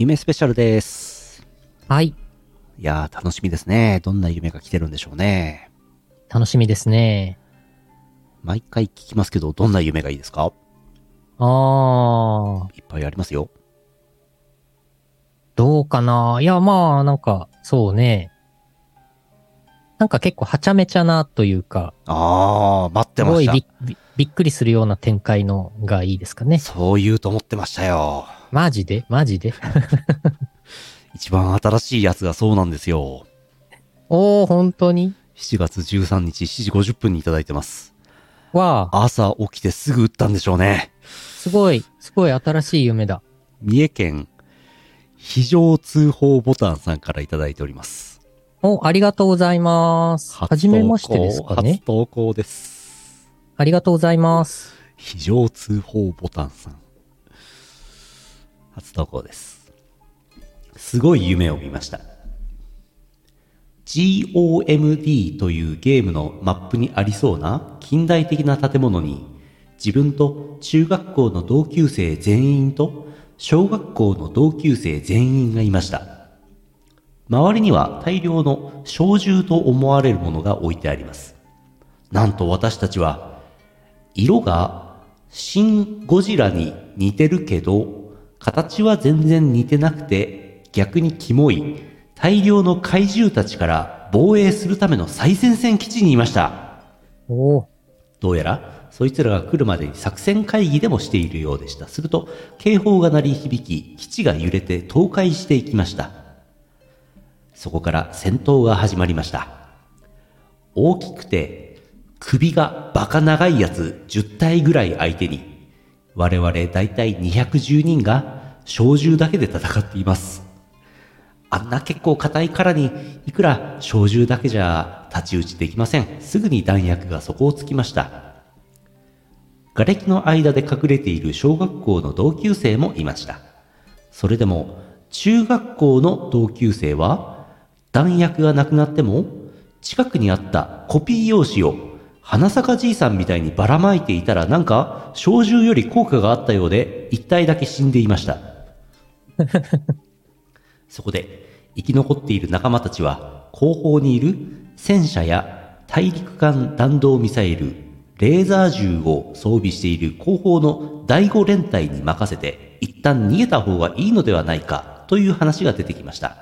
夢スペシャルです。はい。いやー、楽しみですね。どんな夢が来てるんでしょうね。楽しみですね。毎回聞きますけど、どんな夢がいいですか？あー、いっぱいありますよ。どうかな？いや、まあ、なんか、そうね。なんか結構はちゃめちゃなというか、あー、待ってすましたごいび。びびっくりするような展開のがいいですかね。そう言うと思ってましたよ。マジで？マジで？一番新しいやつがそうなんですよ。おー、本当に？7月13日7時50分にいただいてます。わあ、朝起きてすぐ打ったんでしょうね。すごい、すごい新しい夢だ。三重県非常通報ボタンさんからいただいております。お、ありがとうございます。はじめましてですか初ね。投稿です。ありがとうございます。非常通報ボタンさん。初投稿です。すごい夢を見ました。GOMD というゲームのマップにありそうな近代的な建物に自分と中学校の同級生全員と小学校の同級生全員がいました。周りには大量の小銃と思われるものが置いてあります。なんと私たちは色がシン・ゴジラに似てるけど、形は全然似てなくて、逆にキモい、大量の怪獣たちから防衛するための最前線基地にいました。おー、どうやら、そいつらが来るまでに作戦会議でもしているようでした。すると、警報が鳴り響き、基地が揺れて倒壊していきました。そこから戦闘が始まりました。大きくて、首がバカ長いやつ10体ぐらい相手に、我々だいたい210人が小銃だけで戦っています。あんな結構硬い殻に、いくら小銃だけじゃ太刀打ちできません。すぐに弾薬が底をつきました。瓦礫の間で隠れている小学校の同級生もいました。それでも、中学校の同級生は、弾薬がなくなっても、近くにあったコピー用紙を、花坂じいさんみたいにばらまいていたらなんか、小銃より効果があったようで、一体だけ死んでいました。そこで、生き残っている仲間たちは、後方にいる戦車や大陸間弾道ミサイル、レーザー銃を装備している後方の第5連隊に任せて、一旦逃げた方がいいのではないか、という話が出てきました。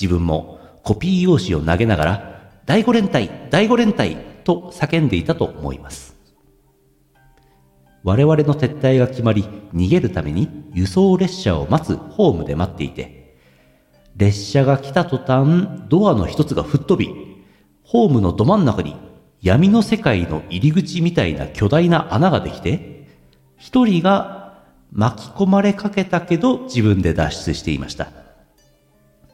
自分もコピー用紙を投げながら、第5連隊、第5連隊と叫んでいたと思います。我々の撤退が決まり、逃げるために輸送列車を待つホームで待っていて、列車が来た途端、ドアの一つが吹っ飛び、ホームのど真ん中に闇の世界の入り口みたいな巨大な穴ができて、一人が巻き込まれかけたけど自分で脱出していました。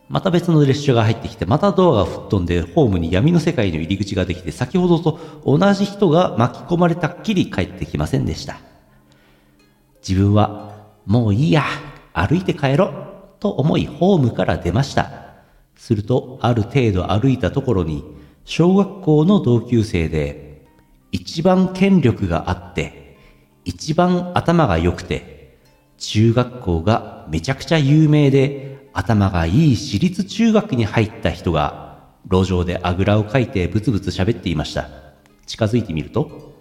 また別の列車が入ってきて、またドアが吹っ飛んで、ホームに闇の世界の入り口ができて、先ほどと同じ人が巻き込まれたっきり帰ってきませんでした。自分は、もういいや、歩いて帰ろう、と思いホームから出ました。すると、ある程度歩いたところに、小学校の同級生で、一番権力があって、一番頭が良くて、中学校がめちゃくちゃ有名で、頭がいい私立中学に入った人が、路上であぐらをかいてブツブツ喋っていました。近づいてみると、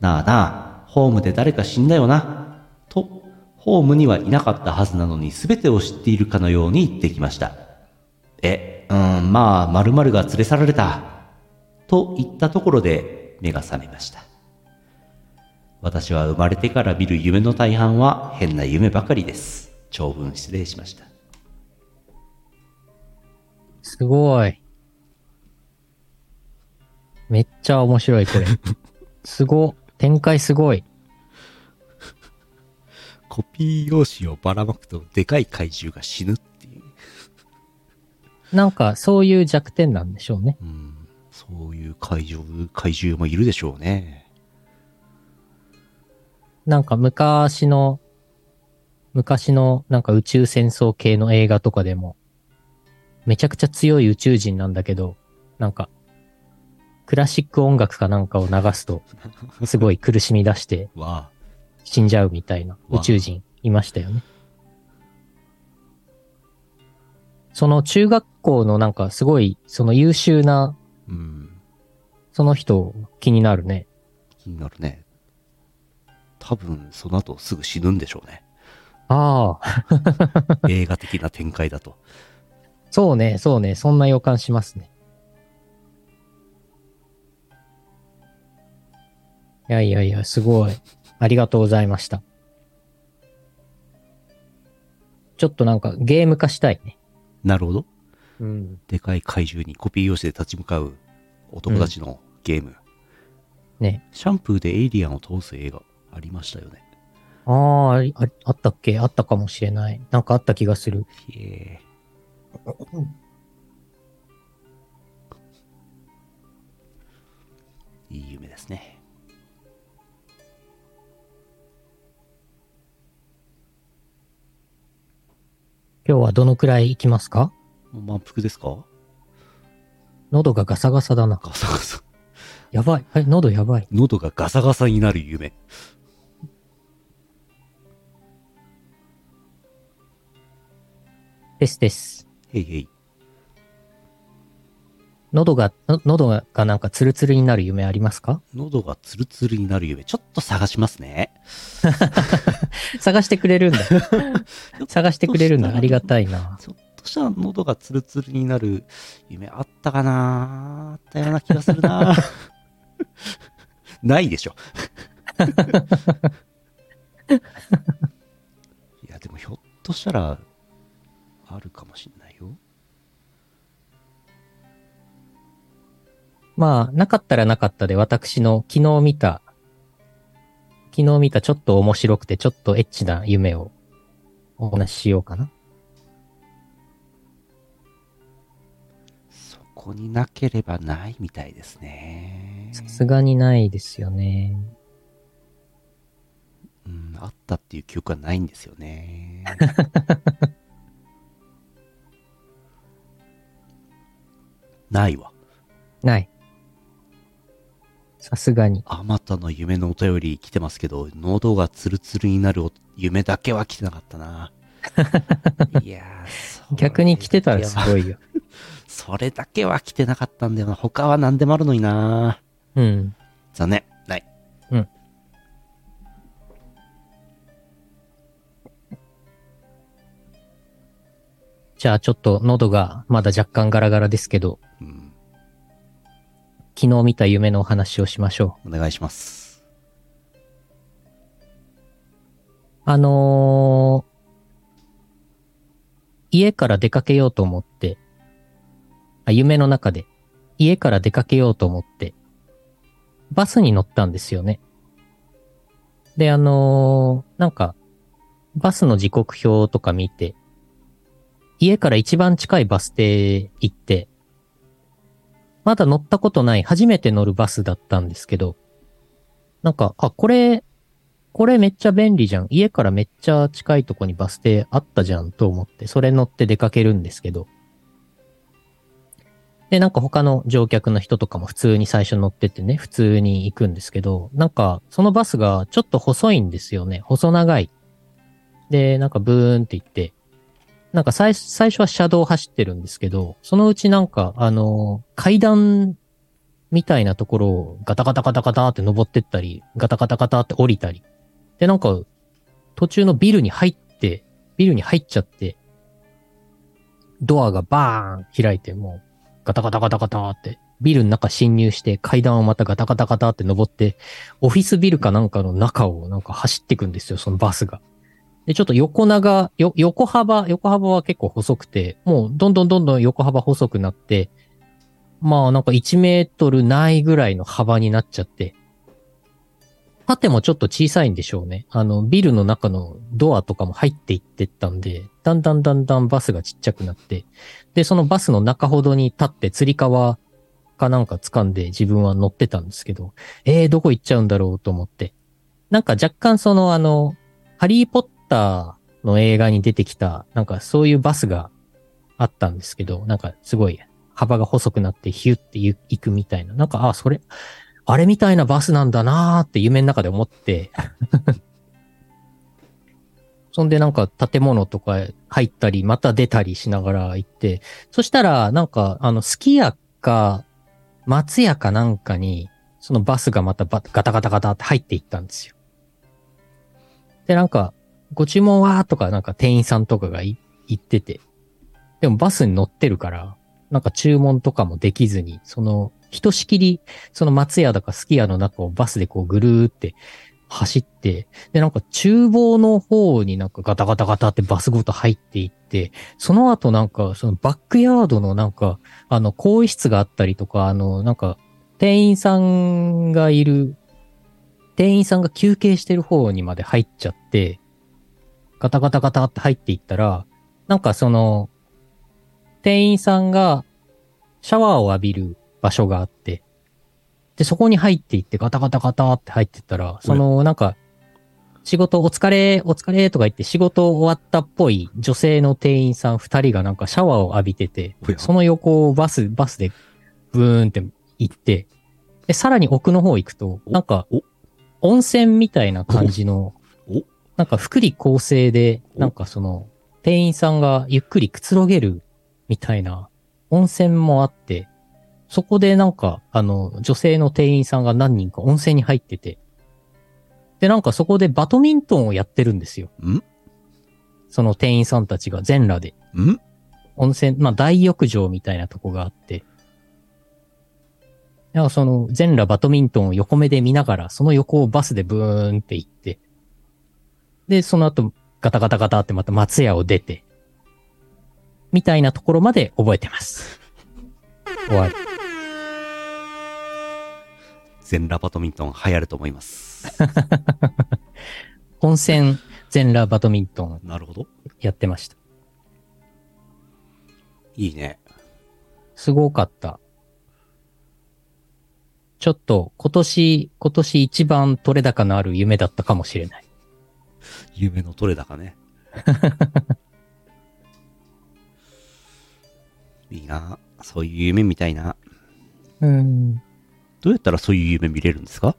なあなあ、ホームで誰か死んだよな、と、ホームにはいなかったはずなのに全てを知っているかのように言ってきました。え、うん、まあ、〇〇が連れ去られた。と言ったところで目が覚めました。私は生まれてから見る夢の大半は変な夢ばかりです。長文失礼しました。すごい。めっちゃ面白い、これ。すご。展開すごい。コピー用紙をばらまくとでかい怪獣が死ぬっていう。なんか、そういう弱点なんでしょうね。うん、そういう怪獣、怪獣もいるでしょうね。なんか昔の、昔のなんか宇宙戦争系の映画とかでも、めちゃくちゃ強い宇宙人なんだけど、なんか、クラシック音楽かなんかを流すと、すごい苦しみ出して死んじゃうみたいなわ宇宙人いましたよね。その中学校のなんかすごい、その優秀な、うん。その人気になるね。気になるね。多分、その後すぐ死ぬんでしょうね。ああ、映画的な展開だと。そうね、そうね、そんな予感しますね。いやいやいや、すごい。ありがとうございました。ちょっとなんかゲーム化したいね。なるほど。うん。でかい怪獣にコピー用紙で立ち向かう男たちのゲーム。ね。シャンプーでエイリアンを通す映画ありましたよね。あーあり、ああったっけ？あったかもしれない。なんかあった気がする。ひえいい夢ですね。今日はどのくらい行きますか？もう満腹ですか？喉がガサガサだな。ガサガサ。やばい。はい、喉やばい。喉がガサガサになる夢。ですです。へいへい。喉が、の喉ががなんかツルツルになる夢ありますか？喉がツルツルになる夢。ちょっと探しますね。探してくれるんだ。探してくれるんだ。ありがたいな。ちょっとした喉がツルツルになる夢あったかなあったような気がするな ないでしょ。いや、でもひょっとしたら、あるかもしんないまあ、なかったらなかったで私の昨日見た、昨日見たちょっと面白くてちょっとエッチな夢をお話ししようかな。そこになければないみたいですね。さすがにないですよね。うん、あったっていう記憶はないんですよね。ないわ。ない。さすがに。あまたの夢のお便り来てますけど、喉がツルツルになるお夢だけは来てなかったな。いや逆に来てたらすごいよ。それだけは来てなかったんだよな。他は何でもあるのにな。うん。残念。ない。うん。じゃあちょっと喉がまだ若干ガラガラですけど、うん。昨日見た夢のお話をしましょう。お願いします。あのー家から出かけようと思って、あ、夢の中で、家から出かけようと思って、バスに乗ったんですよね。で、あのーなんか、バスの時刻表とか見て、家から一番近いバス停行って、まだ乗ったことない初めて乗るバスだったんですけど、なんか、あ、これ、これめっちゃ便利じゃん。家からめっちゃ近いとこにバス停あったじゃんと思って、それ乗って出かけるんですけど。で、なんか他の乗客の人とかも普通に最初乗っててね、普通に行くんですけど、なんかそのバスがちょっと細いんですよね。細長い。で、なんかブーンって行って、なんか最最初は車道走ってるんですけど、そのうちなんか、あの階段みたいなところをガタガタガタガタって登ってったり、ガタガタガタって降りたり。で、なんか、途中のビルに入って、ビルに入っちゃって、ドアがバーン開いて、もう、ガタガタガタガタって、ビルの中侵入して、階段をまたガタガタガタって登って、オフィスビルかなんかの中をなんか走ってくんですよ、そのバスが。で、ちょっと横長、よ、横幅、横幅は結構細くて、もうどんどんどんどん横幅細くなって、まあなんか1メートルないぐらいの幅になっちゃって、縦もちょっと小さいんでしょうね。あの、ビルの中のドアとかも入っていってったんで、だんだんだんだんバスがちっちゃくなって、で、そのバスの中ほどに立って、釣り革かなんか掴んで自分は乗ってたんですけど、えー、どこ行っちゃうんだろうと思って。なんか若干そのあの、ハリーポッターの映画に出てきた、なんかそういうバスがあったんですけど、なんかすごい幅が細くなってヒュッて行くみたいな。なんか、あ、それ、あれみたいなバスなんだなーって夢の中で思って、そんでなんか建物とか入ったり、また出たりしながら行って、そしたらなんかあの、すき家か、松屋かなんかに、そのバスがまたガタガタガタって入っていったんですよ。で、なんか、ご注文はとかなんか店員さんとかがい言ってて、でもバスに乗ってるから、なんか注文とかもできずに、その、ひとしきり、その松屋だかすき家の中をバスでこうぐるーって走って、で、なんか厨房の方になんかガタガタガタってバスごと入っていって、その後なんかそのバックヤードのなんか、あの、更衣室があったりとか、あの、なんか、店員さんがいる、店員さんが休憩してる方にまで入っちゃって、ガタガタガタって入っていったら、なんかその、店員さんがシャワーを浴びる場所があって、で、そこに入っていってガタガタガタって入ってったら、その、なんか、仕事お疲れ、お疲れとか言って仕事終わったっぽい女性の店員さん二人がなんかシャワーを浴びててその横をバス、バスでブーンって行って、で、さらに奥の方行くと、なんかお、温泉みたいな感じのなんか福利厚生で、おなんかその、店員さんがゆっくりくつろげるみたいな温泉もあって、そこでなんか、あの、女性の店員さんが何人か温泉に入ってて、で、なんかそこでバドミントンをやってるんですよ。ん？その店員さんたちが全裸で。ん？温泉、まあ大浴場みたいなとこがあって、なんかその全裸バドミントンを横目で見ながら、その横をバスでブーンって行って、で、その後ガタガタガタってまた松屋を出て、みたいなところまで覚えてます。終わり。全裸バドミントン流行ると思います。温泉全裸バドミントン なるほど。やってました。いいね。すごかった。ちょっと今年、今年一番取れ高のある夢だったかもしれない。夢の取れ高ね。いいな。そういう夢みたいな。うん。どうやったらそういう夢見れるんですか？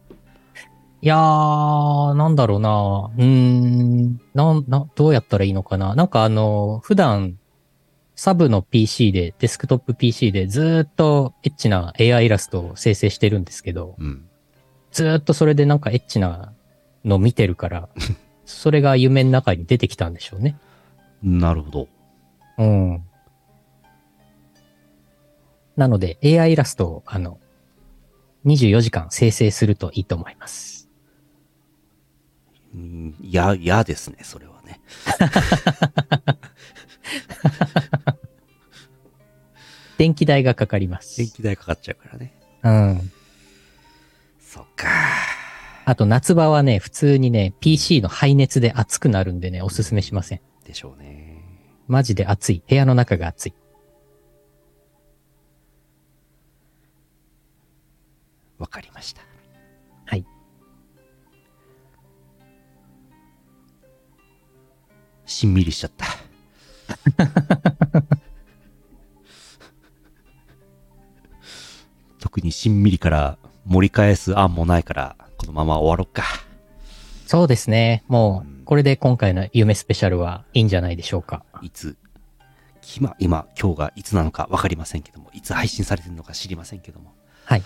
いやー、なんだろうな。うーん。なん、な、どうやったらいいのかな。なんかあの、普段、サブの PC で、デスクトップ PC でずーっとエッチな AI イラストを生成してるんですけど、うん。ずーっとそれでなんかエッチなの見てるから、それが夢の中に出てきたんでしょうね。なるほど。うん。なので AI イラストを、あの、24時間生成するといいと思います。うんいや、嫌ですね、それはね。電気代がかかります。電気代かかっちゃうからね。うん。あと夏場はね、普通にね、PC の排熱で熱くなるんでね、おすすめしません。でしょうね。マジで暑い。部屋の中が暑い。わかりました。はい。しんみりしちゃった。特にしんみりから盛り返す案もないから、このまま終わろっか。そうですね。もう、これで今回の夢スペシャルはいいんじゃないでしょうか。いつ、今、今、今日がいつなのかわかりませんけども、いつ配信されてるのか知りませんけども、はい。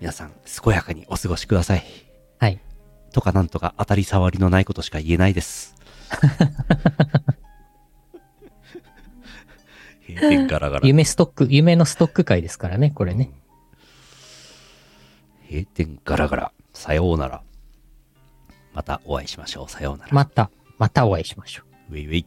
皆さん、健やかにお過ごしください。はい。とかなんとか当たり障りのないことしか言えないです。閉店ガラガラ。夢ストック、夢のストック会ですからね、これね。閉店ガラガラ。さようなら。またお会いしましょう。さようなら。また、またお会いしましょう。ウェイウェイ。